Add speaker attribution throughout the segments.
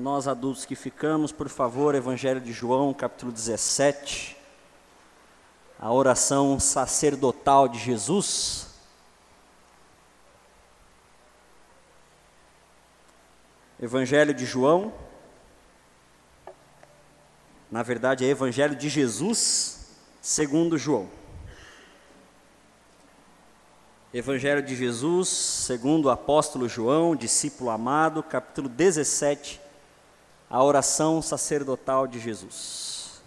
Speaker 1: Nós adultos que ficamos, por favor, Evangelho de João, capítulo 17. A oração sacerdotal de Jesus. Evangelho de João. Na verdade, é Evangelho de Jesus, segundo João. Evangelho de Jesus, segundo o apóstolo João, discípulo amado, capítulo 17, a oração sacerdotal de Jesus.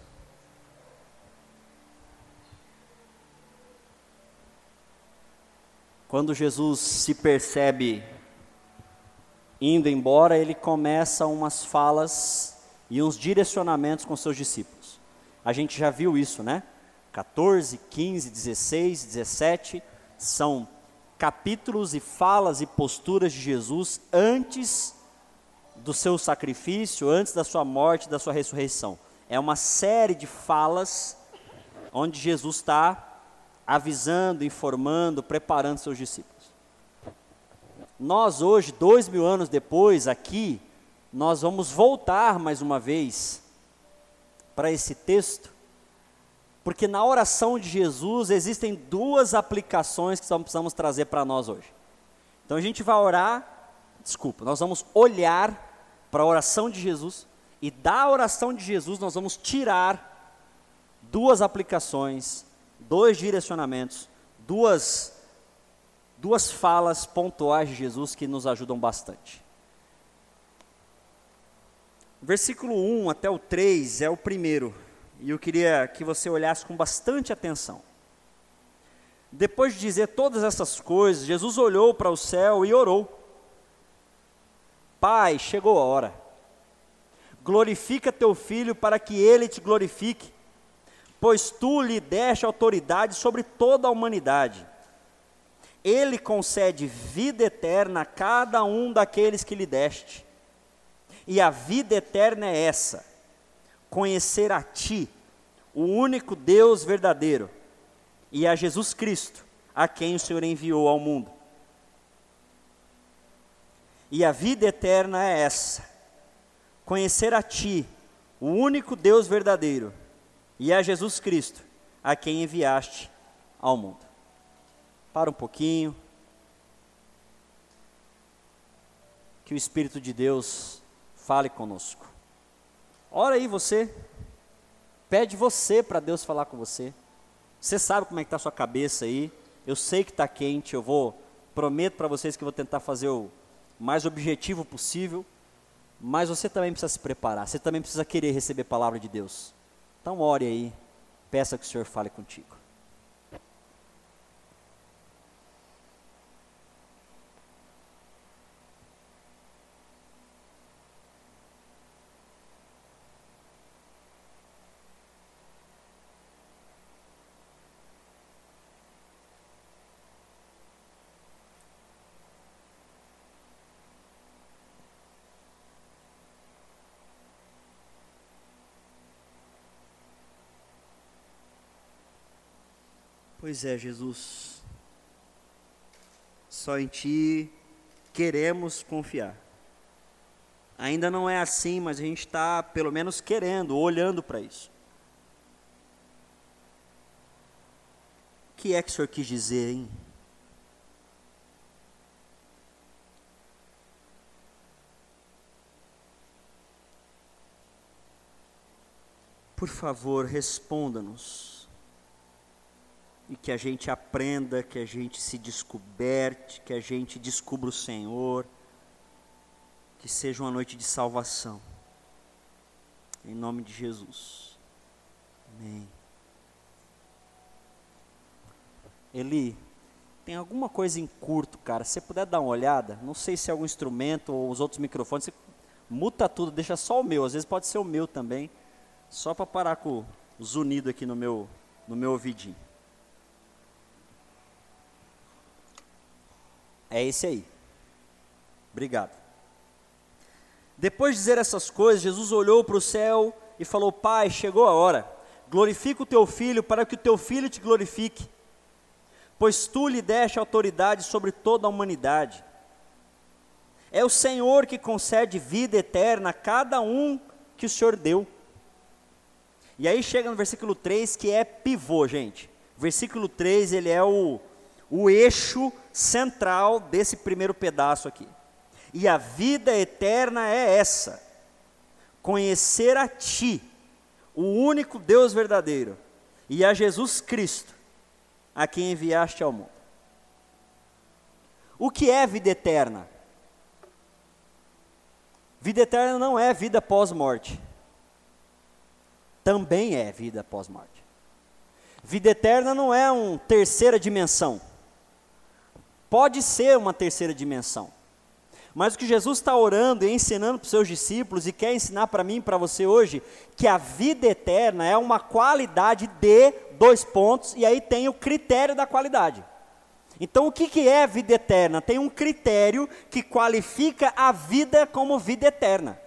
Speaker 1: Quando Jesus se percebe indo embora, ele começa umas falas e uns direcionamentos com seus discípulos. A gente já viu isso, né? 14, 15, 16, 17 são capítulos e falas e posturas de Jesus antes do seu sacrifício, antes da sua morte, da sua ressurreição. É uma série de falas onde Jesus está avisando, informando, preparando seus discípulos. Nós hoje, dois mil anos depois, aqui, nós vamos voltar mais uma vez para esse texto porque na oração de Jesus existem duas aplicações que precisamos trazer para nós hoje. Então a gente vai orar, desculpa, nós vamos olhar para a oração de Jesus e da oração de Jesus nós vamos tirar duas aplicações, dois direcionamentos, duas duas falas pontuais de Jesus que nos ajudam bastante. Versículo 1 até o 3 é o primeiro e eu queria que você olhasse com bastante atenção. Depois de dizer todas essas coisas, Jesus olhou para o céu e orou: Pai, chegou a hora. Glorifica teu filho para que ele te glorifique, pois tu lhe deste autoridade sobre toda a humanidade. Ele concede vida eterna a cada um daqueles que lhe deste. E a vida eterna é essa: conhecer a Ti, o único Deus verdadeiro, e a Jesus Cristo, a quem o Senhor enviou ao mundo. E a vida eterna é essa: conhecer a Ti, o único Deus verdadeiro, e a Jesus Cristo, a quem enviaste ao mundo. Para um pouquinho. Que o Espírito de Deus fale conosco. Ora aí você. Pede você para Deus falar com você. Você sabe como é que está a sua cabeça aí. Eu sei que está quente. Eu vou, prometo para vocês que vou tentar fazer o mais objetivo possível. Mas você também precisa se preparar. Você também precisa querer receber a palavra de Deus. Então ore aí. Peça que o Senhor fale contigo. Pois é, Jesus. Só em Ti queremos confiar. Ainda não é assim, mas a gente está pelo menos querendo, olhando para isso. O que é que o Senhor quis dizer, hein? Por favor, responda-nos e que a gente aprenda, que a gente se descoberte, que a gente descubra o Senhor, que seja uma noite de salvação. Em nome de Jesus. Amém. Eli, tem alguma coisa em curto, cara? Se você puder dar uma olhada, não sei se é algum instrumento ou os outros microfones, você muta tudo, deixa só o meu, às vezes pode ser o meu também, só para parar com os unidos aqui no meu, no meu ouvidinho. É esse aí. Obrigado. Depois de dizer essas coisas, Jesus olhou para o céu e falou: Pai, chegou a hora. Glorifica o teu filho para que o teu filho te glorifique, pois tu lhe deste autoridade sobre toda a humanidade. É o Senhor que concede vida eterna a cada um que o Senhor deu. E aí chega no versículo 3 que é pivô, gente. Versículo 3, ele é o, o eixo central desse primeiro pedaço aqui. E a vida eterna é essa: conhecer a Ti, o único Deus verdadeiro, e a Jesus Cristo, a quem enviaste ao mundo. O que é vida eterna? Vida eterna não é vida pós-morte. Também é vida pós-morte. Vida eterna não é uma terceira dimensão. Pode ser uma terceira dimensão. Mas o que Jesus está orando e ensinando para os seus discípulos e quer ensinar para mim e para você hoje, que a vida eterna é uma qualidade de dois pontos, e aí tem o critério da qualidade. Então, o que, que é vida eterna? Tem um critério que qualifica a vida como vida eterna.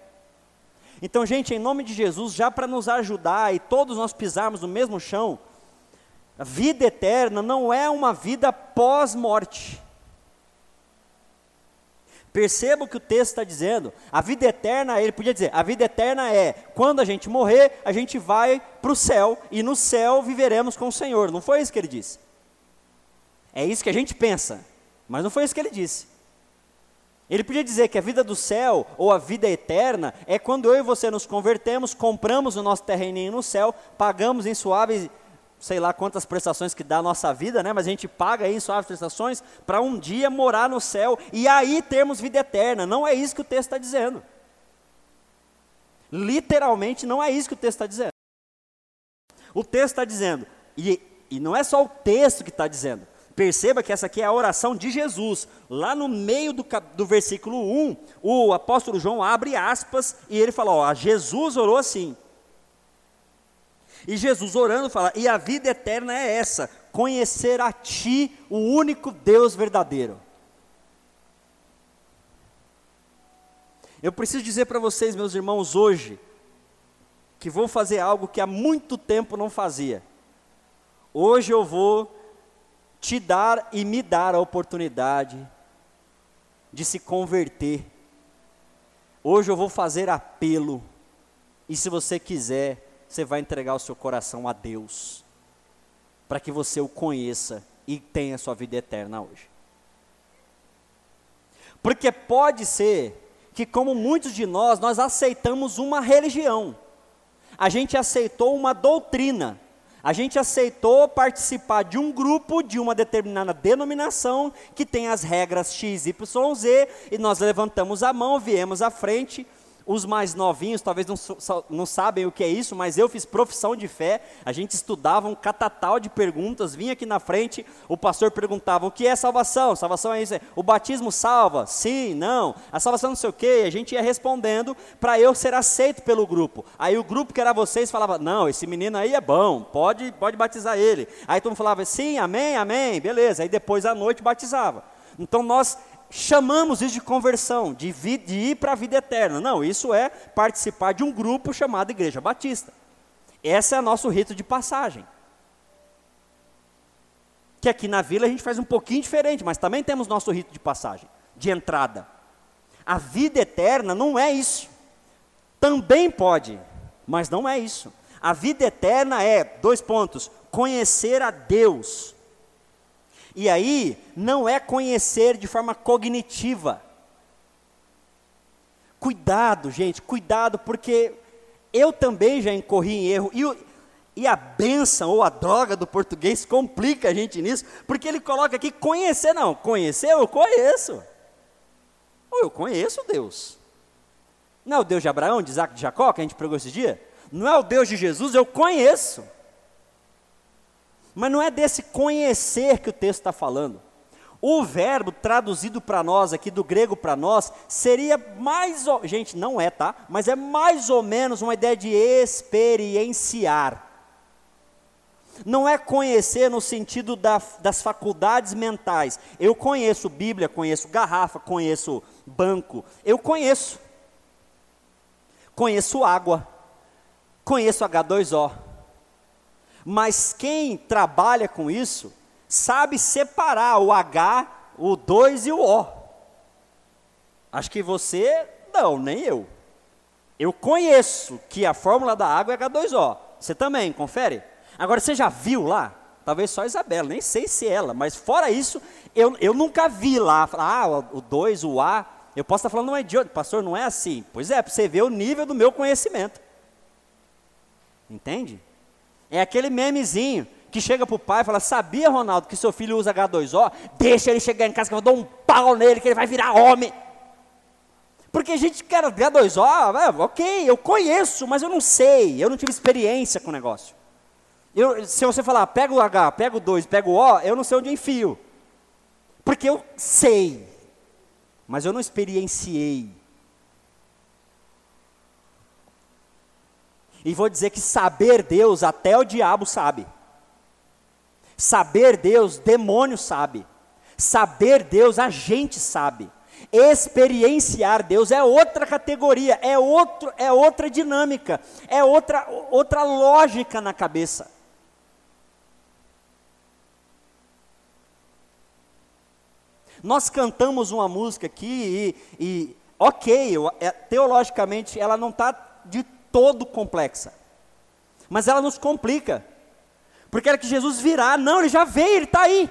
Speaker 1: Então, gente, em nome de Jesus, já para nos ajudar e todos nós pisarmos no mesmo chão, a vida eterna não é uma vida pós-morte. Perceba o que o texto está dizendo. A vida eterna, ele podia dizer, a vida eterna é quando a gente morrer, a gente vai para o céu e no céu viveremos com o Senhor. Não foi isso que ele disse. É isso que a gente pensa, mas não foi isso que ele disse. Ele podia dizer que a vida do céu ou a vida eterna é quando eu e você nos convertemos, compramos o nosso terreninho no céu, pagamos em suaves sei lá quantas prestações que dá a nossa vida, né? Mas a gente paga em suaves prestações para um dia morar no céu e aí termos vida eterna. Não é isso que o texto está dizendo. Literalmente não é isso que o texto está dizendo. O texto está dizendo, e, e não é só o texto que está dizendo. Perceba que essa aqui é a oração de Jesus. Lá no meio do, do versículo 1, o apóstolo João abre aspas e ele fala: ó, Jesus orou assim. E Jesus orando fala: E a vida eterna é essa, conhecer a Ti, o único Deus verdadeiro. Eu preciso dizer para vocês, meus irmãos, hoje, que vou fazer algo que há muito tempo não fazia. Hoje eu vou te dar e me dar a oportunidade de se converter. Hoje eu vou fazer apelo. E se você quiser, você vai entregar o seu coração a Deus, para que você o conheça e tenha sua vida eterna hoje. Porque pode ser que, como muitos de nós, nós aceitamos uma religião, a gente aceitou uma doutrina, a gente aceitou participar de um grupo, de uma determinada denominação, que tem as regras X, Y, Z, e nós levantamos a mão, viemos à frente, os mais novinhos talvez não, não sabem o que é isso, mas eu fiz profissão de fé. A gente estudava um catatal de perguntas, vinha aqui na frente, o pastor perguntava: o que é salvação? Salvação é isso. É, o batismo salva? Sim, não. A salvação não sei o quê. A gente ia respondendo para eu ser aceito pelo grupo. Aí o grupo que era vocês falava: não, esse menino aí é bom, pode, pode batizar ele. Aí todo mundo falava: sim, amém, amém, beleza. Aí depois à noite batizava. Então nós chamamos isso de conversão, de, vi, de ir para a vida eterna. Não, isso é participar de um grupo chamado Igreja Batista. Esse é o nosso rito de passagem. Que aqui na vila a gente faz um pouquinho diferente, mas também temos nosso rito de passagem, de entrada. A vida eterna não é isso. Também pode, mas não é isso. A vida eterna é, dois pontos, conhecer a Deus e aí, não é conhecer de forma cognitiva. Cuidado, gente, cuidado, porque eu também já incorri em erro. E, e a benção ou a droga do português complica a gente nisso, porque ele coloca aqui conhecer. Não, conhecer eu conheço. Ou eu conheço Deus. Não é o Deus de Abraão, de Isaac, de Jacó, que a gente pregou esse dia? Não é o Deus de Jesus, eu conheço. Mas não é desse conhecer que o texto está falando. O verbo traduzido para nós aqui, do grego para nós, seria mais. Gente, não é, tá? Mas é mais ou menos uma ideia de experienciar. Não é conhecer no sentido da, das faculdades mentais. Eu conheço Bíblia, conheço garrafa, conheço banco. Eu conheço. Conheço água. Conheço H2O mas quem trabalha com isso sabe separar o H, o 2 e o O. Acho que você, não, nem eu. Eu conheço que a fórmula da água é H2O. Você também, confere? Agora, você já viu lá? Talvez só a Isabela, nem sei se ela, mas fora isso, eu, eu nunca vi lá. Ah, o 2, o A. Eu posso estar falando, não é idiota, pastor, não é assim. Pois é, para você ver o nível do meu conhecimento. Entende? É aquele memezinho que chega para o pai e fala: Sabia, Ronaldo, que seu filho usa H2O? Deixa ele chegar em casa que eu vou dar um pau nele, que ele vai virar homem. Porque a gente quer H2O, ok, eu conheço, mas eu não sei, eu não tive experiência com o negócio. Eu, se você falar, pega o H, pega o 2, pega o O, eu não sei onde enfio. Porque eu sei, mas eu não experienciei. E vou dizer que saber Deus, até o diabo sabe. Saber Deus, demônio sabe. Saber Deus, a gente sabe. Experienciar Deus é outra categoria, é, outro, é outra dinâmica, é outra, outra lógica na cabeça. Nós cantamos uma música aqui e, e ok, é, teologicamente ela não está de todo complexa, mas ela nos complica, porque era que Jesus virá, não, ele já veio, ele está aí.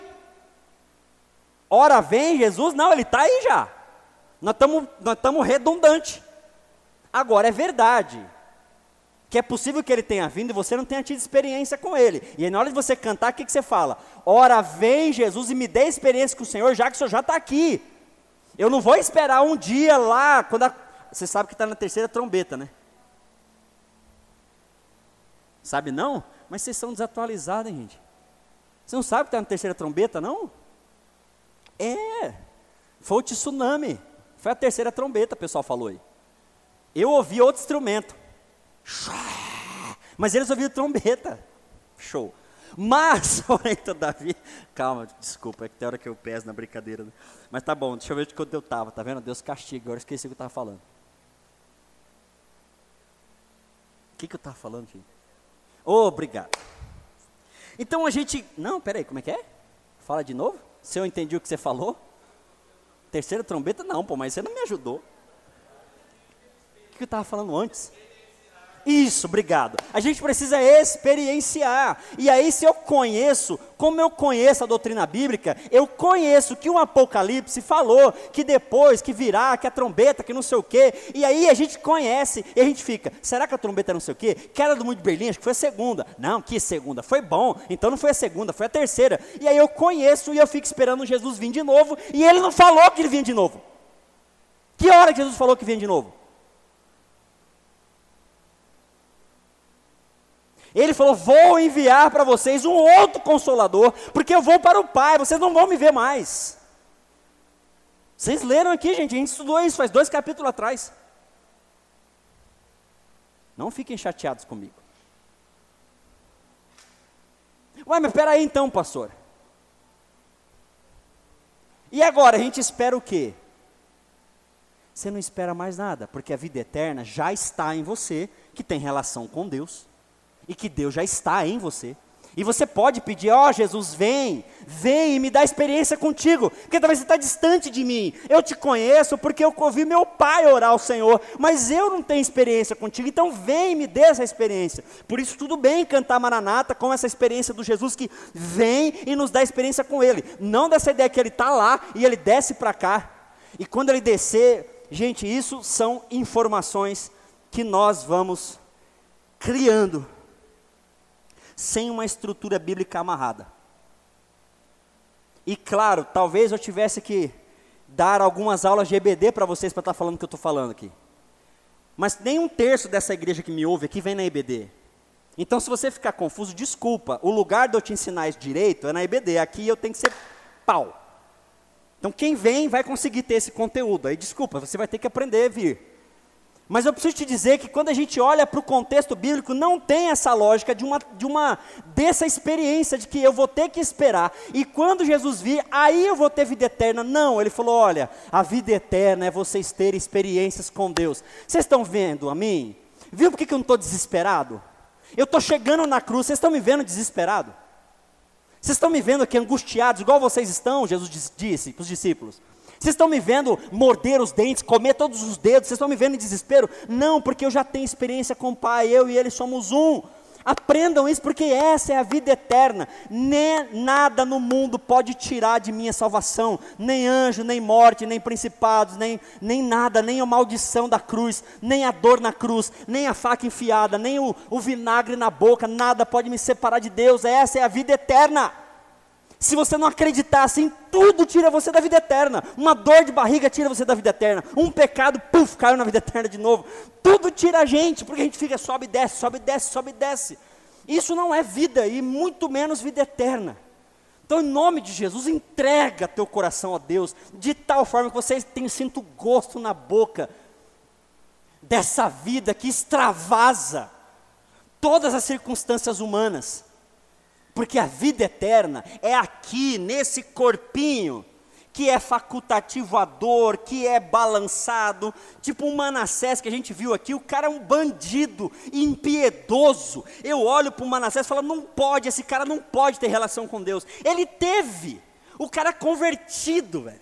Speaker 1: Ora vem Jesus, não, ele está aí já. Nós estamos nós redundante. Agora, é verdade que é possível que ele tenha vindo e você não tenha tido experiência com ele. E aí, na hora de você cantar, o que, que você fala? Ora, vem Jesus e me dê experiência com o Senhor, já que o Senhor já está aqui. Eu não vou esperar um dia lá, quando a... Você sabe que está na terceira trombeta, né? Sabe não? Mas vocês são desatualizados, hein, gente? Você não sabe que está na terceira trombeta, não? É. Foi o tsunami. Foi a terceira trombeta, o pessoal falou aí. Eu ouvi outro instrumento. Mas eles ouviram trombeta. Show. Mas, porém, todavia. Calma, desculpa, é que tem hora que eu peso na brincadeira. Né? Mas tá bom, deixa eu ver de quando eu estava, tá vendo? Deus castiga, agora esqueci o que eu estava falando. O que, que eu estava falando, gente? Obrigado. Então a gente. Não, peraí, como é que é? Fala de novo? Se eu entendi o que você falou? Terceira trombeta, não, pô, mas você não me ajudou. O que eu estava falando antes? Isso, obrigado. A gente precisa experienciar. E aí, se eu conheço, como eu conheço a doutrina bíblica, eu conheço que o Apocalipse falou que depois que virá, que a trombeta, que não sei o quê. E aí a gente conhece e a gente fica, será que a trombeta não sei o quê? Que era do Muito Berlim, acho que foi a segunda. Não, que segunda? Foi bom. Então não foi a segunda, foi a terceira. E aí eu conheço e eu fico esperando Jesus vir de novo. E ele não falou que ele vinha de novo. Que hora Jesus falou que vinha de novo? Ele falou: Vou enviar para vocês um outro consolador, porque eu vou para o Pai, vocês não vão me ver mais. Vocês leram aqui, gente, a gente estudou isso faz dois capítulos atrás. Não fiquem chateados comigo. Ué, mas espera aí então, pastor. E agora, a gente espera o quê? Você não espera mais nada, porque a vida eterna já está em você, que tem relação com Deus e que Deus já está em você. E você pode pedir, ó oh, Jesus, vem, vem e me dá experiência contigo, porque talvez você está distante de mim. Eu te conheço porque eu ouvi meu pai orar ao Senhor, mas eu não tenho experiência contigo, então vem e me dê essa experiência. Por isso, tudo bem cantar Maranata com essa experiência do Jesus que vem e nos dá experiência com Ele. Não dessa ideia que Ele está lá e Ele desce para cá. E quando Ele descer, gente, isso são informações que nós vamos criando sem uma estrutura bíblica amarrada. E claro, talvez eu tivesse que dar algumas aulas de EBD para vocês para estar tá falando o que eu estou falando aqui. Mas nem um terço dessa igreja que me ouve aqui vem na EBD. Então, se você ficar confuso, desculpa. O lugar de eu te ensinar direito é na EBD. Aqui eu tenho que ser pau. Então, quem vem vai conseguir ter esse conteúdo. Aí, desculpa, você vai ter que aprender a vir. Mas eu preciso te dizer que quando a gente olha para o contexto bíblico, não tem essa lógica de uma, de uma dessa experiência de que eu vou ter que esperar e quando Jesus vir, aí eu vou ter vida eterna. Não, ele falou: olha, a vida eterna é vocês terem experiências com Deus. Vocês estão vendo a mim? Viu por que eu não estou desesperado? Eu estou chegando na cruz, vocês estão me vendo desesperado? Vocês estão me vendo aqui angustiados, igual vocês estão, Jesus disse para os discípulos. Vocês estão me vendo morder os dentes, comer todos os dedos, vocês estão me vendo em desespero? Não, porque eu já tenho experiência com o Pai, eu e Ele somos um. Aprendam isso, porque essa é a vida eterna. Nem nada no mundo pode tirar de mim a salvação. Nem anjo, nem morte, nem principados, nem, nem nada, nem a maldição da cruz, nem a dor na cruz, nem a faca enfiada, nem o, o vinagre na boca, nada pode me separar de Deus. Essa é a vida eterna. Se você não acreditar assim, tudo tira você da vida eterna. Uma dor de barriga tira você da vida eterna. Um pecado, puf, caiu na vida eterna de novo. Tudo tira a gente, porque a gente fica sobe e desce, sobe e desce, sobe e desce. Isso não é vida e muito menos vida eterna. Então, em nome de Jesus, entrega teu coração a Deus, de tal forma que você tenha sinto gosto na boca dessa vida que extravasa todas as circunstâncias humanas. Porque a vida eterna é aqui, nesse corpinho, que é facultativo à dor, que é balançado, tipo um Manassés que a gente viu aqui, o cara é um bandido, impiedoso. Eu olho para o Manassés e falo, não pode, esse cara não pode ter relação com Deus. Ele teve, o cara convertido, velho.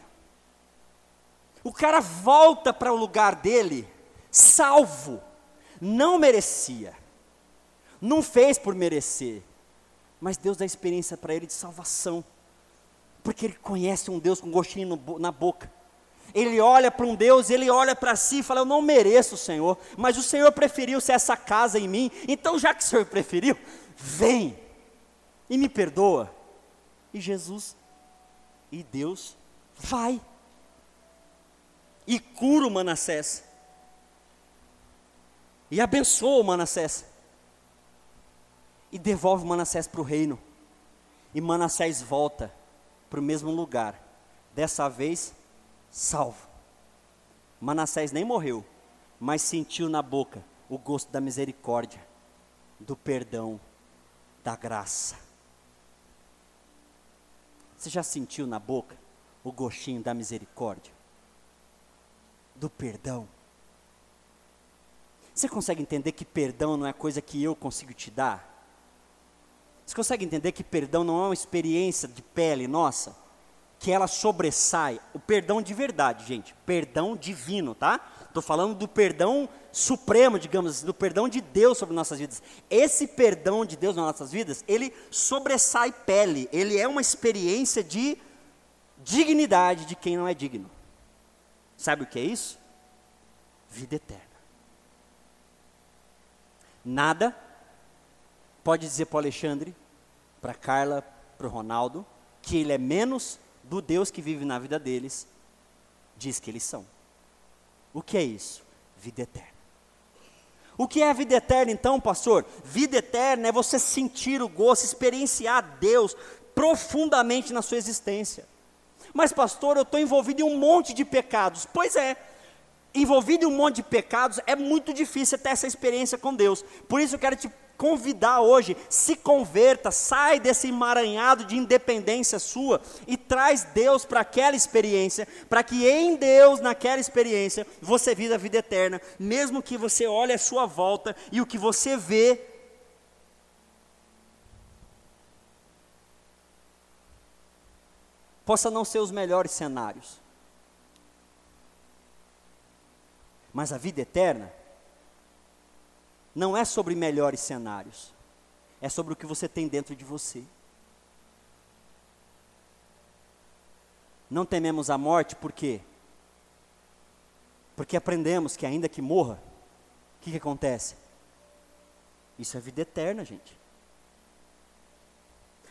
Speaker 1: O cara volta para o lugar dele, salvo, não merecia, não fez por merecer mas Deus dá experiência para ele de salvação, porque ele conhece um Deus com gostinho no, na boca. Ele olha para um Deus, ele olha para si e fala: Eu não mereço, Senhor, mas o Senhor preferiu ser essa casa em mim, então já que o Senhor preferiu, vem e me perdoa. E Jesus e Deus vai e cura o Manassés e abençoa o Manassés e devolve Manassés para o reino. E Manassés volta para o mesmo lugar, dessa vez salvo. Manassés nem morreu, mas sentiu na boca o gosto da misericórdia, do perdão, da graça. Você já sentiu na boca o gostinho da misericórdia, do perdão? Você consegue entender que perdão não é coisa que eu consigo te dar? Você consegue entender que perdão não é uma experiência de pele nossa? Que ela sobressai. O perdão de verdade, gente. Perdão divino, tá? Estou falando do perdão supremo, digamos assim, do perdão de Deus sobre nossas vidas. Esse perdão de Deus nas nossas vidas, ele sobressai pele. Ele é uma experiência de dignidade de quem não é digno. Sabe o que é isso? Vida eterna. Nada pode dizer para o Alexandre, para a Carla, para o Ronaldo, que ele é menos do Deus que vive na vida deles, diz que eles são. O que é isso? Vida eterna. O que é a vida eterna então, pastor? Vida eterna é você sentir o gosto, experienciar Deus profundamente na sua existência. Mas, pastor, eu estou envolvido em um monte de pecados. Pois é, envolvido em um monte de pecados, é muito difícil ter essa experiência com Deus. Por isso eu quero te convidar hoje, se converta, sai desse emaranhado de independência sua e traz Deus para aquela experiência, para que em Deus, naquela experiência, você viva a vida eterna, mesmo que você olhe à sua volta e o que você vê possa não ser os melhores cenários. Mas a vida eterna não é sobre melhores cenários, é sobre o que você tem dentro de você. Não tememos a morte, por quê? Porque aprendemos que ainda que morra, o que, que acontece? Isso é vida eterna, gente.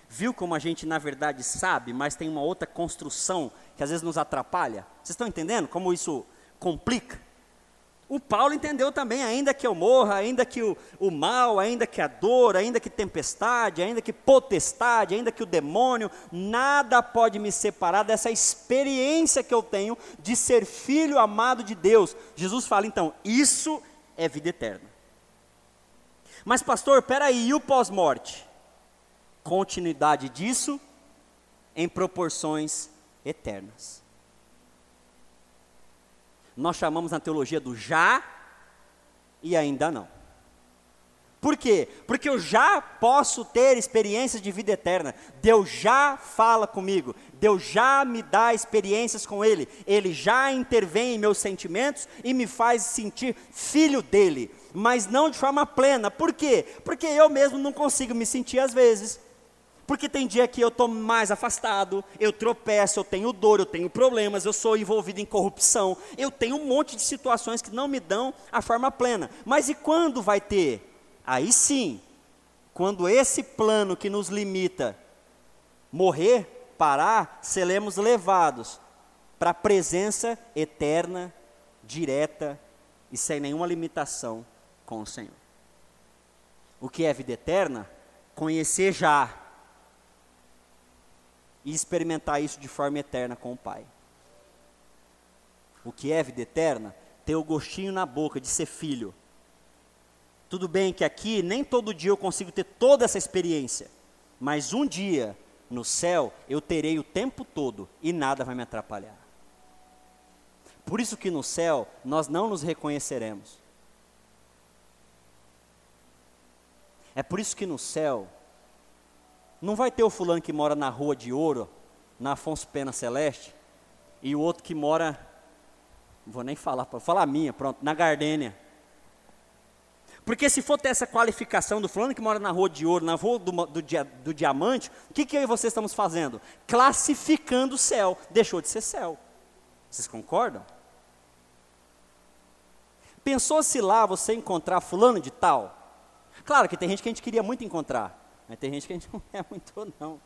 Speaker 1: Viu como a gente na verdade sabe, mas tem uma outra construção que às vezes nos atrapalha? Vocês estão entendendo como isso complica? O Paulo entendeu também, ainda que eu morra, ainda que o, o mal, ainda que a dor, ainda que tempestade, ainda que potestade, ainda que o demônio, nada pode me separar dessa experiência que eu tenho de ser filho amado de Deus. Jesus fala então, isso é vida eterna. Mas pastor, peraí, e o pós-morte? Continuidade disso em proporções eternas. Nós chamamos na teologia do já e ainda não. Por quê? Porque eu já posso ter experiências de vida eterna. Deus já fala comigo. Deus já me dá experiências com Ele. Ele já intervém em meus sentimentos e me faz sentir filho dele. Mas não de forma plena. Por quê? Porque eu mesmo não consigo me sentir às vezes. Porque tem dia que eu estou mais afastado, eu tropeço, eu tenho dor, eu tenho problemas, eu sou envolvido em corrupção, eu tenho um monte de situações que não me dão a forma plena. Mas e quando vai ter? Aí sim, quando esse plano que nos limita morrer, parar, seremos levados para a presença eterna, direta e sem nenhuma limitação com o Senhor. O que é vida eterna? Conhecer já e experimentar isso de forma eterna com o Pai. O que é vida eterna? Ter o gostinho na boca de ser filho. Tudo bem que aqui nem todo dia eu consigo ter toda essa experiência, mas um dia no céu eu terei o tempo todo e nada vai me atrapalhar. Por isso que no céu nós não nos reconheceremos. É por isso que no céu não vai ter o fulano que mora na Rua de Ouro, na Afonso Pena Celeste, e o outro que mora, não vou nem falar, vou falar a minha, pronto, na Gardênia. Porque se for ter essa qualificação do fulano que mora na Rua de Ouro, na Rua do, do, do Diamante, o que, que eu e você estamos fazendo? Classificando o céu, deixou de ser céu. Vocês concordam? Pensou se lá você encontrar fulano de tal? Claro que tem gente que a gente queria muito encontrar. Mas tem gente que a gente não é muito, não.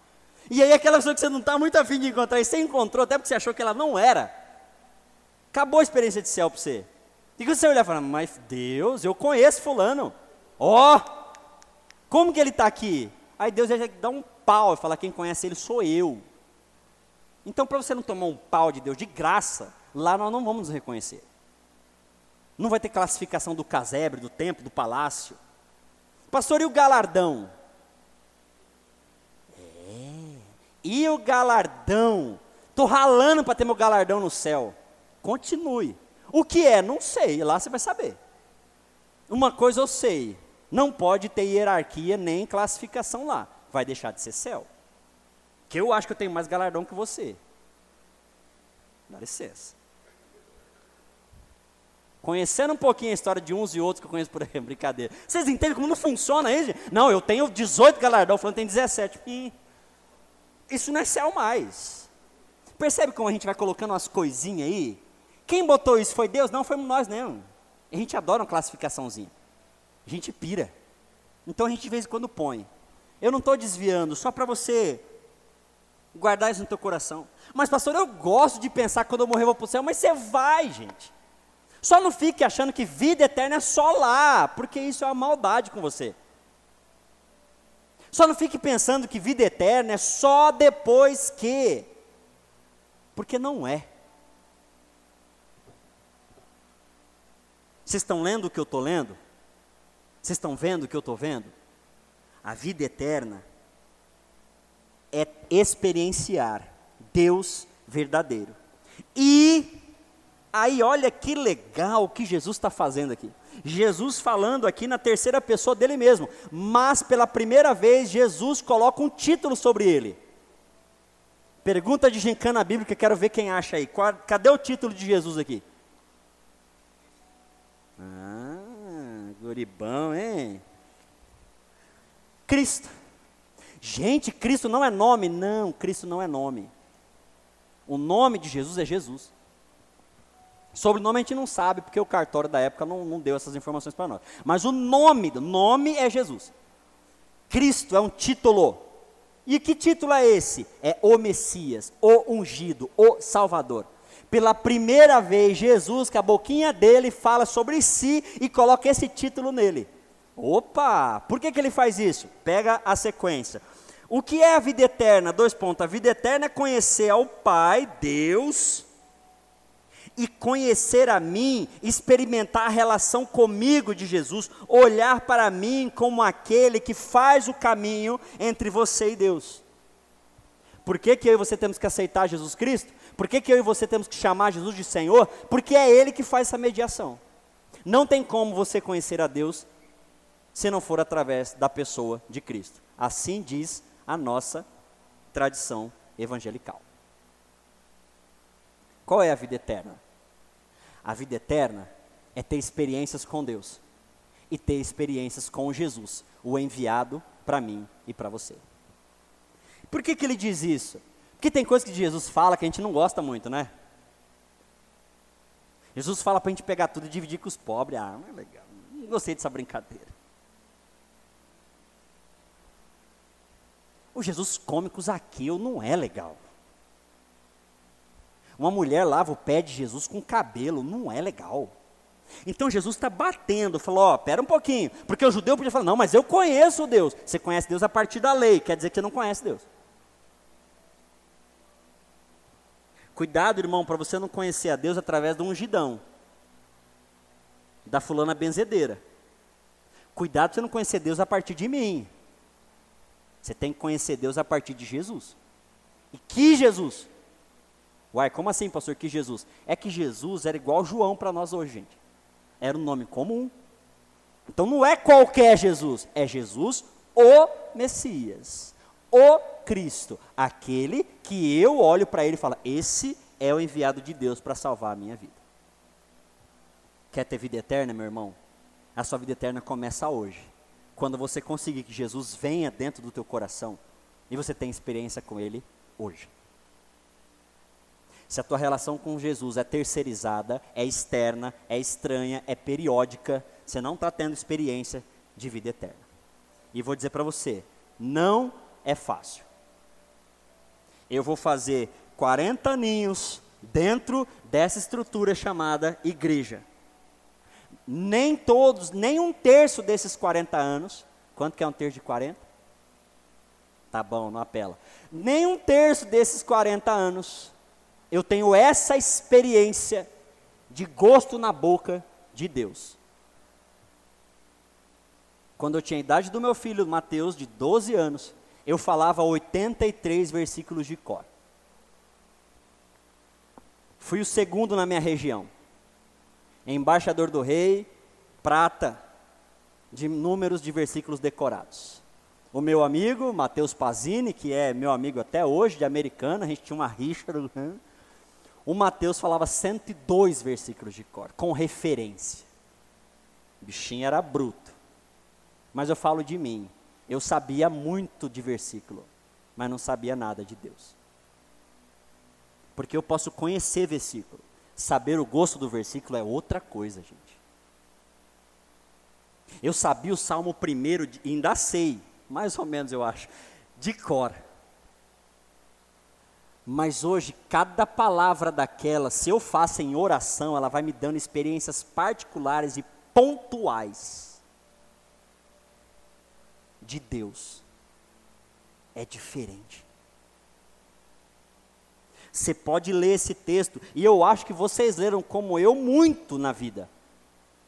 Speaker 1: E aí aquela pessoa que você não está muito afim de encontrar, e você encontrou, até porque você achou que ela não era. Acabou a experiência de céu para você. E quando você olhar e falar, mas Deus, eu conheço fulano. Ó, oh, como que ele está aqui? Aí Deus já dá um pau e fala, quem conhece ele sou eu. Então, para você não tomar um pau de Deus de graça, lá nós não vamos nos reconhecer. Não vai ter classificação do casebre, do templo, do palácio. Pastor, e o galardão? E o galardão? Estou ralando para ter meu galardão no céu. Continue. O que é? Não sei. Lá você vai saber. Uma coisa eu sei: não pode ter hierarquia nem classificação lá. Vai deixar de ser céu. Que eu acho que eu tenho mais galardão que você. Dá licença. Conhecendo um pouquinho a história de uns e outros que eu conheço por aí, brincadeira. Vocês entendem como não funciona isso? Não, eu tenho 18 galardão, falando que tem 17. Hum. Isso não é céu mais. Percebe como a gente vai colocando umas coisinhas aí? Quem botou isso foi Deus? Não, foi nós não. A gente adora uma classificaçãozinha. A gente pira. Então a gente de vez em quando põe. Eu não estou desviando, só para você guardar isso no teu coração. Mas pastor, eu gosto de pensar que quando eu morrer eu vou para o céu, mas você vai, gente. Só não fique achando que vida eterna é só lá, porque isso é uma maldade com você. Só não fique pensando que vida eterna é só depois que. Porque não é. Vocês estão lendo o que eu estou lendo? Vocês estão vendo o que eu estou vendo? A vida eterna é experienciar Deus verdadeiro. E aí, olha que legal o que Jesus está fazendo aqui. Jesus falando aqui na terceira pessoa dele mesmo, mas pela primeira vez Jesus coloca um título sobre ele. Pergunta de gincana bíblica, quero ver quem acha aí. Cadê o título de Jesus aqui? Ah, goribão, hein? Cristo. Gente, Cristo não é nome. Não, Cristo não é nome. O nome de Jesus é Jesus. Sobrenome a gente não sabe, porque o cartório da época não, não deu essas informações para nós. Mas o nome, nome é Jesus. Cristo é um título. E que título é esse? É o Messias, o ungido, o Salvador. Pela primeira vez, Jesus, com a boquinha dele, fala sobre si e coloca esse título nele. Opa! Por que, que ele faz isso? Pega a sequência. O que é a vida eterna? Dois pontos. A vida eterna é conhecer ao Pai, Deus, e conhecer a mim, experimentar a relação comigo de Jesus, olhar para mim como aquele que faz o caminho entre você e Deus. Por que, que eu e você temos que aceitar Jesus Cristo? Por que, que eu e você temos que chamar Jesus de Senhor? Porque é Ele que faz essa mediação. Não tem como você conhecer a Deus se não for através da pessoa de Cristo. Assim diz a nossa tradição evangelical. Qual é a vida eterna? A vida eterna é ter experiências com Deus e ter experiências com Jesus, o enviado para mim e para você. Por que, que ele diz isso? Porque tem coisas que Jesus fala que a gente não gosta muito, né? Jesus fala para a gente pegar tudo e dividir com os pobres. Ah, não é legal. Não gostei dessa brincadeira. O Jesus come com Zaqueu não é legal. Uma mulher lava o pé de Jesus com cabelo, não é legal. Então Jesus está batendo, falou: ó, pera um pouquinho, porque o judeu podia falar: não, mas eu conheço Deus. Você conhece Deus a partir da lei, quer dizer que você não conhece Deus. Cuidado, irmão, para você não conhecer a Deus através do ungidão, da fulana benzedeira. Cuidado para você não conhecer Deus a partir de mim. Você tem que conhecer Deus a partir de Jesus. E que Jesus? Uai, como assim, pastor? Que Jesus? É que Jesus era igual João para nós hoje, gente. Era um nome comum. Então não é qualquer Jesus, é Jesus, o Messias o Cristo, aquele que eu olho para ele e falo: esse é o enviado de Deus para salvar a minha vida. Quer ter vida eterna, meu irmão? A sua vida eterna começa hoje. Quando você conseguir que Jesus venha dentro do teu coração e você tem experiência com ele hoje. Se a tua relação com Jesus é terceirizada, é externa, é estranha, é periódica, você não está tendo experiência de vida eterna. E vou dizer para você, não é fácil. Eu vou fazer 40 aninhos dentro dessa estrutura chamada igreja. Nem todos, nem um terço desses 40 anos, quanto que é um terço de 40? Tá bom, não apela. Nem um terço desses 40 anos, eu tenho essa experiência de gosto na boca de Deus. Quando eu tinha a idade do meu filho Mateus, de 12 anos, eu falava 83 versículos de cor. Fui o segundo na minha região. Embaixador do rei, prata de números de versículos decorados. O meu amigo, Matheus Pazini, que é meu amigo até hoje, de americana, a gente tinha uma rixa. O Mateus falava 102 versículos de cor, com referência. O bichinho era bruto. Mas eu falo de mim. Eu sabia muito de versículo, mas não sabia nada de Deus. Porque eu posso conhecer versículo, saber o gosto do versículo é outra coisa, gente. Eu sabia o Salmo primeiro, ainda sei, mais ou menos eu acho, de cor. Mas hoje, cada palavra daquela, se eu faço em oração, ela vai me dando experiências particulares e pontuais de Deus é diferente. Você pode ler esse texto, e eu acho que vocês leram como eu muito na vida,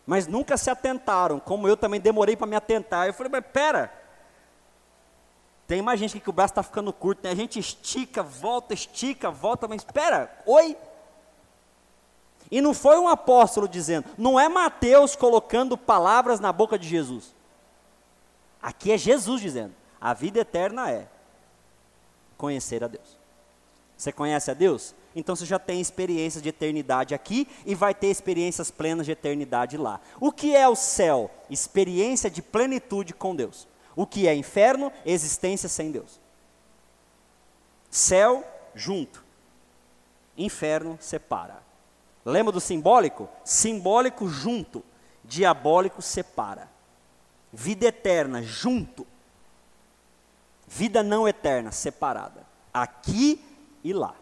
Speaker 1: mas nunca se atentaram, como eu também demorei para me atentar. Eu falei, mas pera, tem mais gente que o braço está ficando curto, né? a gente estica, volta, estica, volta, mas espera, oi? E não foi um apóstolo dizendo, não é Mateus colocando palavras na boca de Jesus. Aqui é Jesus dizendo: a vida eterna é conhecer a Deus. Você conhece a Deus? Então você já tem experiências de eternidade aqui e vai ter experiências plenas de eternidade lá. O que é o céu? Experiência de plenitude com Deus. O que é inferno? Existência sem Deus. Céu junto, inferno separa. Lembra do simbólico? Simbólico junto, diabólico separa. Vida eterna junto. Vida não eterna separada. Aqui e lá.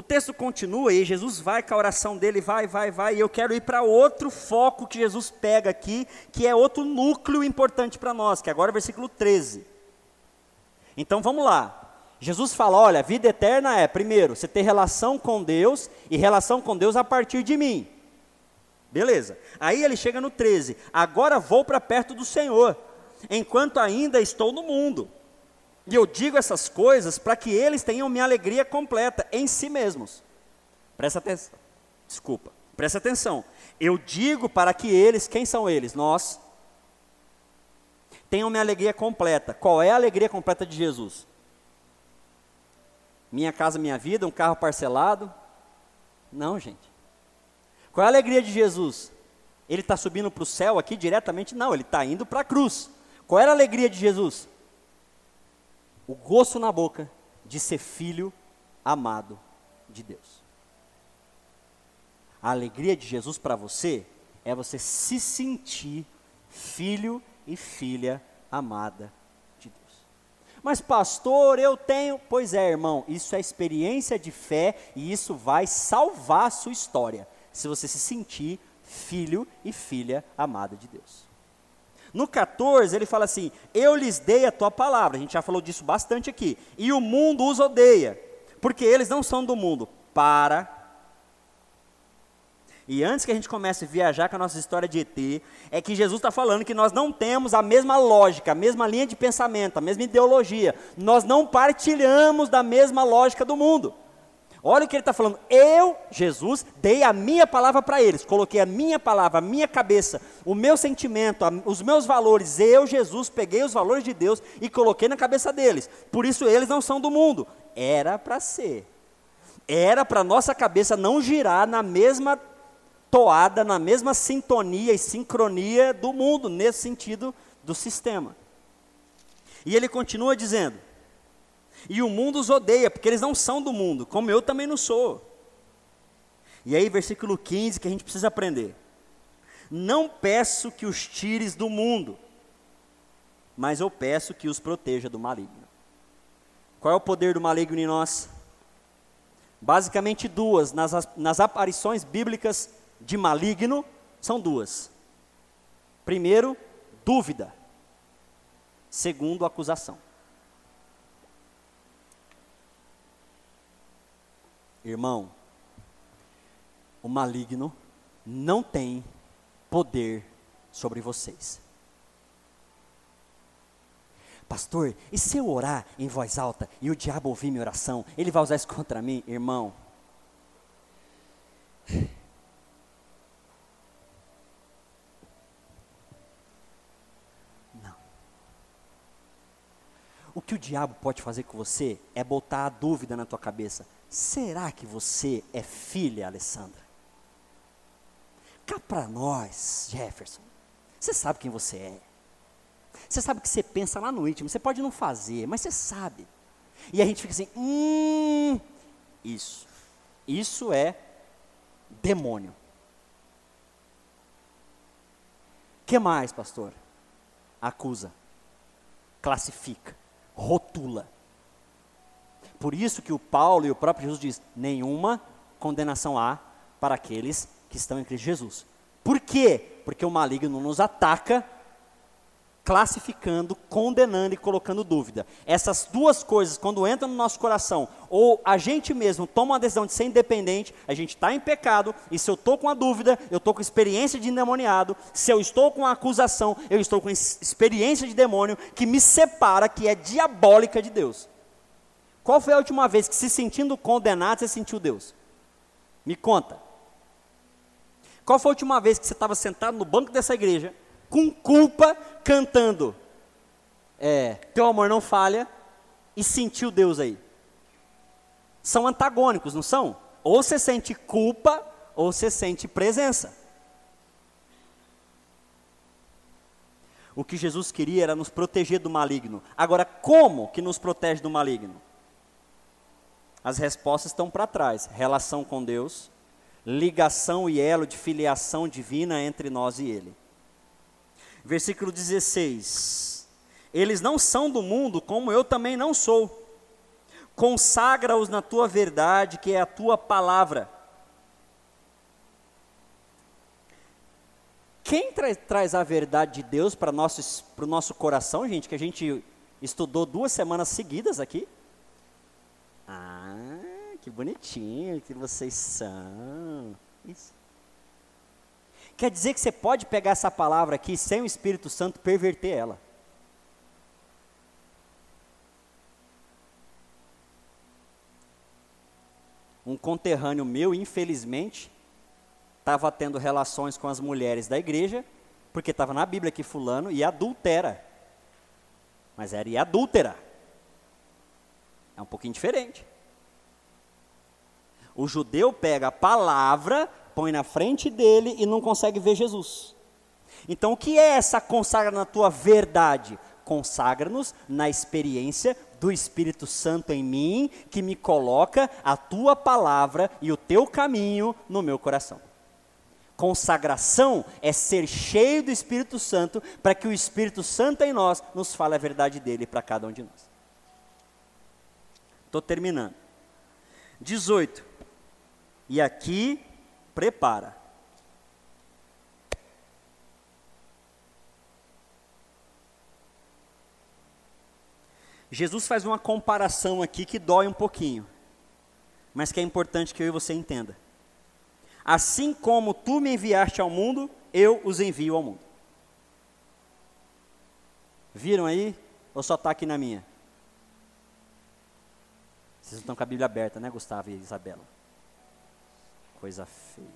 Speaker 1: O texto continua e Jesus vai com a oração dele, vai, vai, vai, e eu quero ir para outro foco que Jesus pega aqui, que é outro núcleo importante para nós, que agora é o versículo 13. Então vamos lá. Jesus fala: olha, vida eterna é, primeiro, você ter relação com Deus e relação com Deus a partir de mim. Beleza. Aí ele chega no 13. Agora vou para perto do Senhor, enquanto ainda estou no mundo. E eu digo essas coisas para que eles tenham minha alegria completa em si mesmos. Presta atenção. Desculpa. Presta atenção. Eu digo para que eles, quem são eles? Nós. Tenham minha alegria completa. Qual é a alegria completa de Jesus? Minha casa, minha vida, um carro parcelado? Não, gente. Qual é a alegria de Jesus? Ele está subindo para o céu aqui diretamente? Não, ele está indo para a cruz. Qual era a alegria de Jesus? O gosto na boca de ser filho amado de Deus. A alegria de Jesus para você é você se sentir filho e filha amada de Deus. Mas, pastor, eu tenho. Pois é, irmão, isso é experiência de fé e isso vai salvar a sua história, se você se sentir filho e filha amada de Deus. No 14, ele fala assim: Eu lhes dei a tua palavra. A gente já falou disso bastante aqui. E o mundo os odeia, porque eles não são do mundo. Para. E antes que a gente comece a viajar com a nossa história de ET, é que Jesus está falando que nós não temos a mesma lógica, a mesma linha de pensamento, a mesma ideologia. Nós não partilhamos da mesma lógica do mundo. Olha o que ele está falando. Eu, Jesus, dei a minha palavra para eles. Coloquei a minha palavra, a minha cabeça, o meu sentimento, a, os meus valores. Eu, Jesus, peguei os valores de Deus e coloquei na cabeça deles. Por isso eles não são do mundo. Era para ser. Era para nossa cabeça não girar na mesma toada, na mesma sintonia e sincronia do mundo, nesse sentido do sistema. E ele continua dizendo: e o mundo os odeia, porque eles não são do mundo, como eu também não sou. E aí, versículo 15, que a gente precisa aprender. Não peço que os tires do mundo, mas eu peço que os proteja do maligno. Qual é o poder do maligno em nós? Basicamente duas, nas, nas aparições bíblicas de maligno, são duas. Primeiro, dúvida. Segundo, acusação. Irmão, o maligno não tem poder sobre vocês. Pastor, e se eu orar em voz alta e o diabo ouvir minha oração, ele vai usar isso contra mim? Irmão, não. O que o diabo pode fazer com você é botar a dúvida na tua cabeça. Será que você é filha, Alessandra? Cá para nós, Jefferson. Você sabe quem você é. Você sabe que você pensa lá no íntimo. Você pode não fazer, mas você sabe. E a gente fica assim: hum, isso. Isso é demônio. que mais, pastor? Acusa, classifica, rotula. Por isso que o Paulo e o próprio Jesus diz: nenhuma condenação há para aqueles que estão em Cristo Jesus. Por quê? Porque o maligno nos ataca classificando, condenando e colocando dúvida. Essas duas coisas, quando entram no nosso coração, ou a gente mesmo toma uma decisão de ser independente, a gente está em pecado, e se eu estou com a dúvida, eu estou com experiência de endemoniado, se eu estou com a acusação, eu estou com experiência de demônio que me separa, que é diabólica de Deus. Qual foi a última vez que, se sentindo condenado, você sentiu Deus? Me conta. Qual foi a última vez que você estava sentado no banco dessa igreja, com culpa, cantando? É, teu amor não falha, e sentiu Deus aí? São antagônicos, não são? Ou você sente culpa, ou você sente presença. O que Jesus queria era nos proteger do maligno. Agora, como que nos protege do maligno? As respostas estão para trás: relação com Deus, ligação e elo de filiação divina entre nós e Ele. Versículo 16: Eles não são do mundo, como eu também não sou. Consagra-os na tua verdade, que é a tua palavra. Quem tra traz a verdade de Deus para o nosso, coração, gente, que a gente estudou duas semanas seguidas aqui? Ah, que bonitinho que vocês são. Isso. Quer dizer que você pode pegar essa palavra aqui sem o Espírito Santo perverter ela. Um conterrâneo meu, infelizmente, estava tendo relações com as mulheres da igreja, porque estava na Bíblia que fulano e adultera. Mas era e adúltera. É um pouquinho diferente. O judeu pega a palavra, põe na frente dele e não consegue ver Jesus. Então, o que é essa consagra na tua verdade? Consagra-nos na experiência do Espírito Santo em mim, que me coloca a tua palavra e o teu caminho no meu coração. Consagração é ser cheio do Espírito Santo, para que o Espírito Santo em nós nos fale a verdade dele para cada um de nós. Estou terminando. 18. E aqui, prepara. Jesus faz uma comparação aqui que dói um pouquinho, mas que é importante que eu e você entenda. Assim como tu me enviaste ao mundo, eu os envio ao mundo. Viram aí? Ou só está aqui na minha? Vocês estão com a Bíblia aberta, né, Gustavo e Isabela? Coisa feia.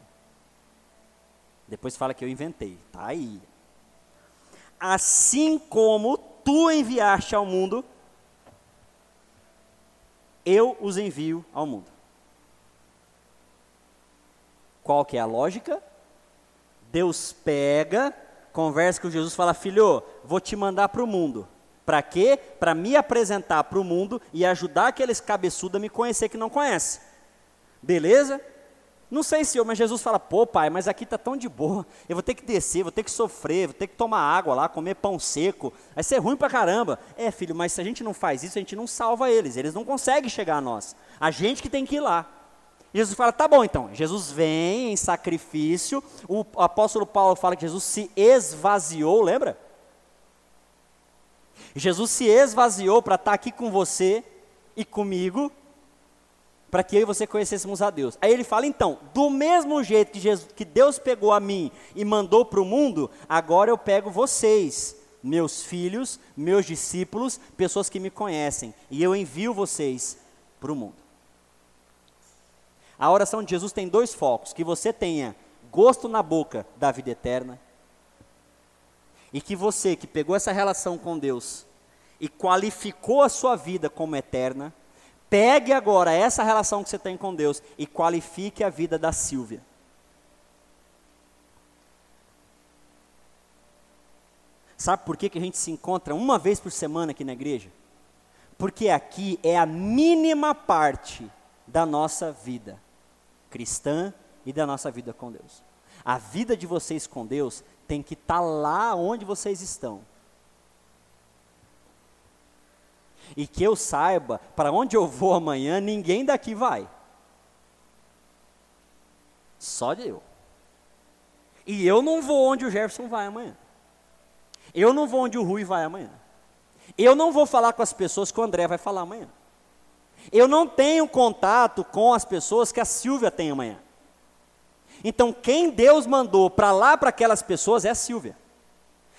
Speaker 1: Depois fala que eu inventei. Tá aí. Assim como tu enviaste ao mundo, eu os envio ao mundo. Qual que é a lógica? Deus pega, conversa com Jesus, fala: "Filho, vou te mandar para o mundo. Para quê? Para me apresentar para o mundo e ajudar aqueles cabeçudos a me conhecer que não conhece. Beleza? Não sei se eu, mas Jesus fala, pô pai, mas aqui está tão de boa, eu vou ter que descer, vou ter que sofrer, vou ter que tomar água lá, comer pão seco, vai ser ruim para caramba. É filho, mas se a gente não faz isso, a gente não salva eles, eles não conseguem chegar a nós, a gente que tem que ir lá. Jesus fala, tá bom então, Jesus vem em sacrifício, o apóstolo Paulo fala que Jesus se esvaziou, lembra? Jesus se esvaziou para estar tá aqui com você e comigo, para que eu e você conhecêssemos a Deus. Aí ele fala, então, do mesmo jeito que, Jesus, que Deus pegou a mim e mandou para o mundo, agora eu pego vocês, meus filhos, meus discípulos, pessoas que me conhecem, e eu envio vocês para o mundo. A oração de Jesus tem dois focos: que você tenha gosto na boca da vida eterna, e que você que pegou essa relação com Deus e qualificou a sua vida como eterna, Pegue agora essa relação que você tem com Deus e qualifique a vida da Silvia. Sabe por que, que a gente se encontra uma vez por semana aqui na igreja? Porque aqui é a mínima parte da nossa vida cristã e da nossa vida com Deus. A vida de vocês com Deus tem que estar tá lá onde vocês estão. E que eu saiba, para onde eu vou amanhã, ninguém daqui vai. Só eu. E eu não vou onde o Jefferson vai amanhã. Eu não vou onde o Rui vai amanhã. Eu não vou falar com as pessoas que o André vai falar amanhã. Eu não tenho contato com as pessoas que a Silvia tem amanhã. Então, quem Deus mandou para lá para aquelas pessoas é a Silvia.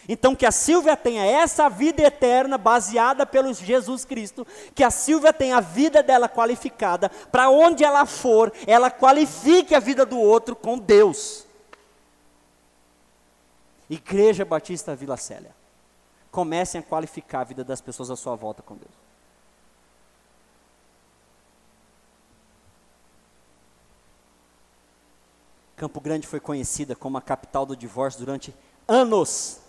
Speaker 1: Então, que a Silvia tenha essa vida eterna baseada pelo Jesus Cristo, que a Silvia tenha a vida dela qualificada, para onde ela for, ela qualifique a vida do outro com Deus. Igreja Batista Vila Célia, comecem a qualificar a vida das pessoas à sua volta com Deus. Campo Grande foi conhecida como a capital do divórcio durante anos.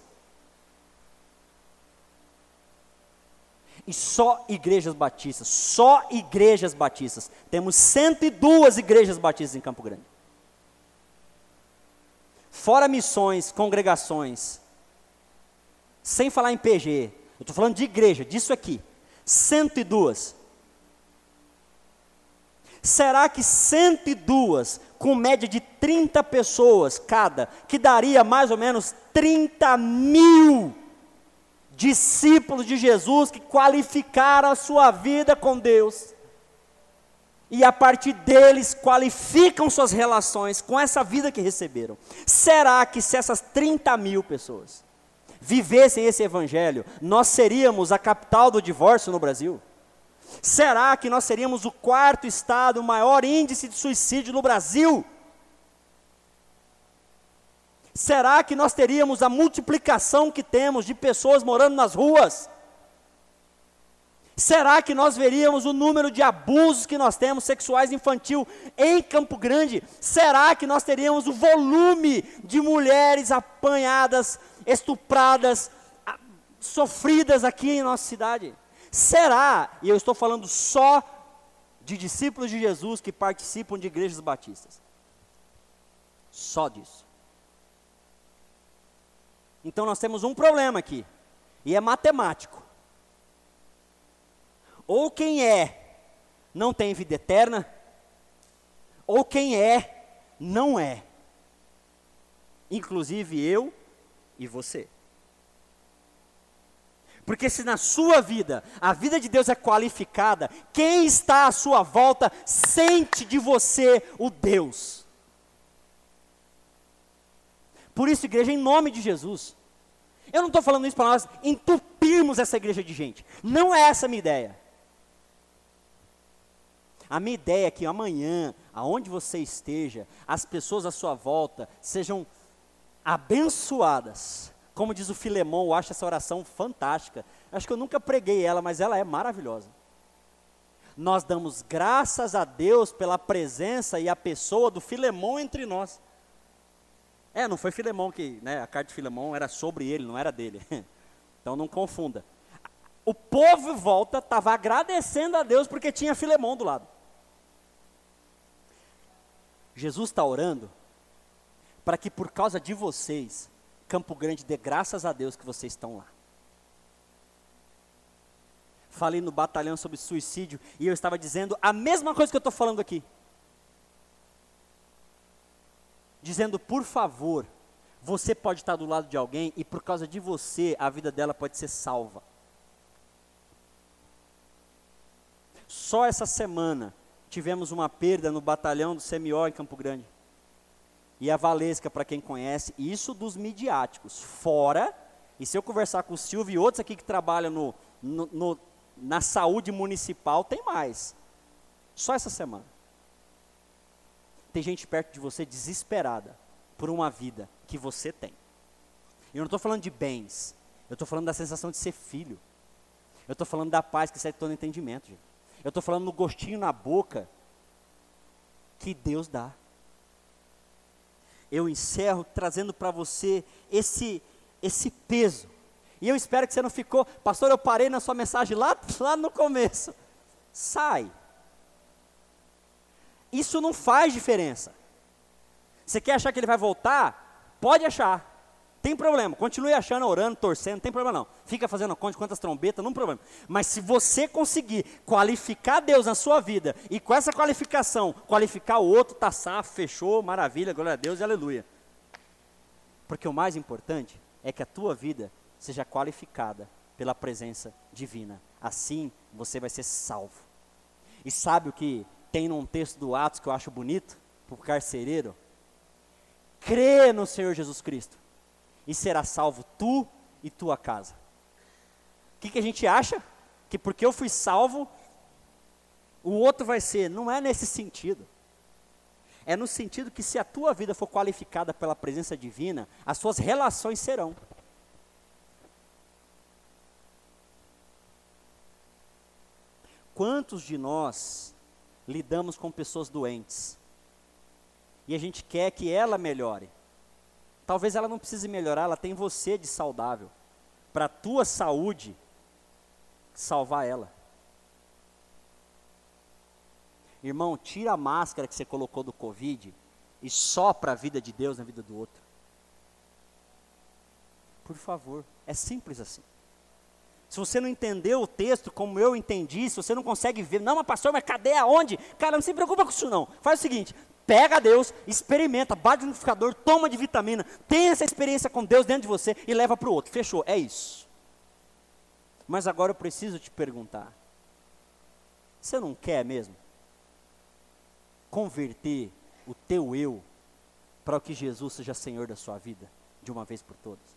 Speaker 1: e só igrejas batistas, só igrejas batistas. Temos 102 igrejas batistas em Campo Grande. Fora missões, congregações. Sem falar em PG. Eu estou falando de igreja, disso aqui. 102. Será que 102, com média de 30 pessoas cada, que daria mais ou menos 30 mil discípulos de Jesus que qualificaram a sua vida com Deus. E a partir deles qualificam suas relações com essa vida que receberam. Será que se essas 30 mil pessoas vivessem esse evangelho, nós seríamos a capital do divórcio no Brasil? Será que nós seríamos o quarto estado, o maior índice de suicídio no Brasil? Será que nós teríamos a multiplicação que temos de pessoas morando nas ruas? Será que nós veríamos o número de abusos que nós temos sexuais infantil em Campo Grande? Será que nós teríamos o volume de mulheres apanhadas, estupradas, sofridas aqui em nossa cidade? Será, e eu estou falando só de discípulos de Jesus que participam de igrejas batistas. Só disso. Então nós temos um problema aqui, e é matemático. Ou quem é não tem vida eterna, ou quem é não é. Inclusive eu e você. Porque se na sua vida a vida de Deus é qualificada, quem está à sua volta sente de você o Deus. Por isso, igreja, em nome de Jesus. Eu não estou falando isso para nós entupirmos essa igreja de gente. Não é essa a minha ideia. A minha ideia é que amanhã, aonde você esteja, as pessoas à sua volta sejam abençoadas. Como diz o Filemão, eu acho essa oração fantástica. Acho que eu nunca preguei ela, mas ela é maravilhosa. Nós damos graças a Deus pela presença e a pessoa do Filemão entre nós. É, não foi Filemão que, né, a carta de Filemão era sobre ele, não era dele. Então não confunda. O povo volta estava agradecendo a Deus porque tinha Filemão do lado. Jesus está orando para que por causa de vocês, Campo Grande dê graças a Deus que vocês estão lá. Falei no batalhão sobre suicídio e eu estava dizendo a mesma coisa que eu estou falando aqui. Dizendo, por favor, você pode estar do lado de alguém e por causa de você a vida dela pode ser salva. Só essa semana tivemos uma perda no batalhão do Semió em Campo Grande. E a Valesca, para quem conhece, isso dos midiáticos. Fora, e se eu conversar com o Silvio e outros aqui que trabalham no, no, no, na saúde municipal, tem mais. Só essa semana. Tem gente perto de você desesperada por uma vida que você tem. Eu não estou falando de bens, eu estou falando da sensação de ser filho. Eu estou falando da paz que sai todo entendimento, gente. Eu estou falando no gostinho na boca que Deus dá. Eu encerro trazendo para você esse, esse peso. E eu espero que você não ficou, pastor, eu parei na sua mensagem lá, lá no começo. Sai. Isso não faz diferença. Você quer achar que ele vai voltar? Pode achar. Tem problema, continue achando, orando, torcendo, tem problema não. Fica fazendo conta de quantas trombetas, não problema. Mas se você conseguir qualificar Deus na sua vida e com essa qualificação, qualificar o outro, tá safo, fechou, maravilha, glória a Deus e aleluia. Porque o mais importante é que a tua vida seja qualificada pela presença divina. Assim você vai ser salvo. E sabe o que tem num texto do Atos que eu acho bonito? Para o carcereiro? Crê no Senhor Jesus Cristo e será salvo tu e tua casa. O que, que a gente acha? Que porque eu fui salvo, o outro vai ser. Não é nesse sentido. É no sentido que se a tua vida for qualificada pela presença divina, as suas relações serão. Quantos de nós lidamos com pessoas doentes e a gente quer que ela melhore? Talvez ela não precise melhorar, ela tem você de saudável. Para a tua saúde, salvar ela. Irmão, tira a máscara que você colocou do Covid e sopra a vida de Deus na vida do outro. Por favor, é simples assim. Se você não entendeu o texto como eu entendi, se você não consegue ver, não, mas pastor, mas cadê aonde? Cara, não se preocupa com isso não. Faz o seguinte, Pega Deus, experimenta, bate no liquidificador, toma de vitamina, tem essa experiência com Deus dentro de você e leva para o outro. Fechou, é isso. Mas agora eu preciso te perguntar: você não quer mesmo converter o teu eu para que Jesus seja Senhor da sua vida, de uma vez por todas?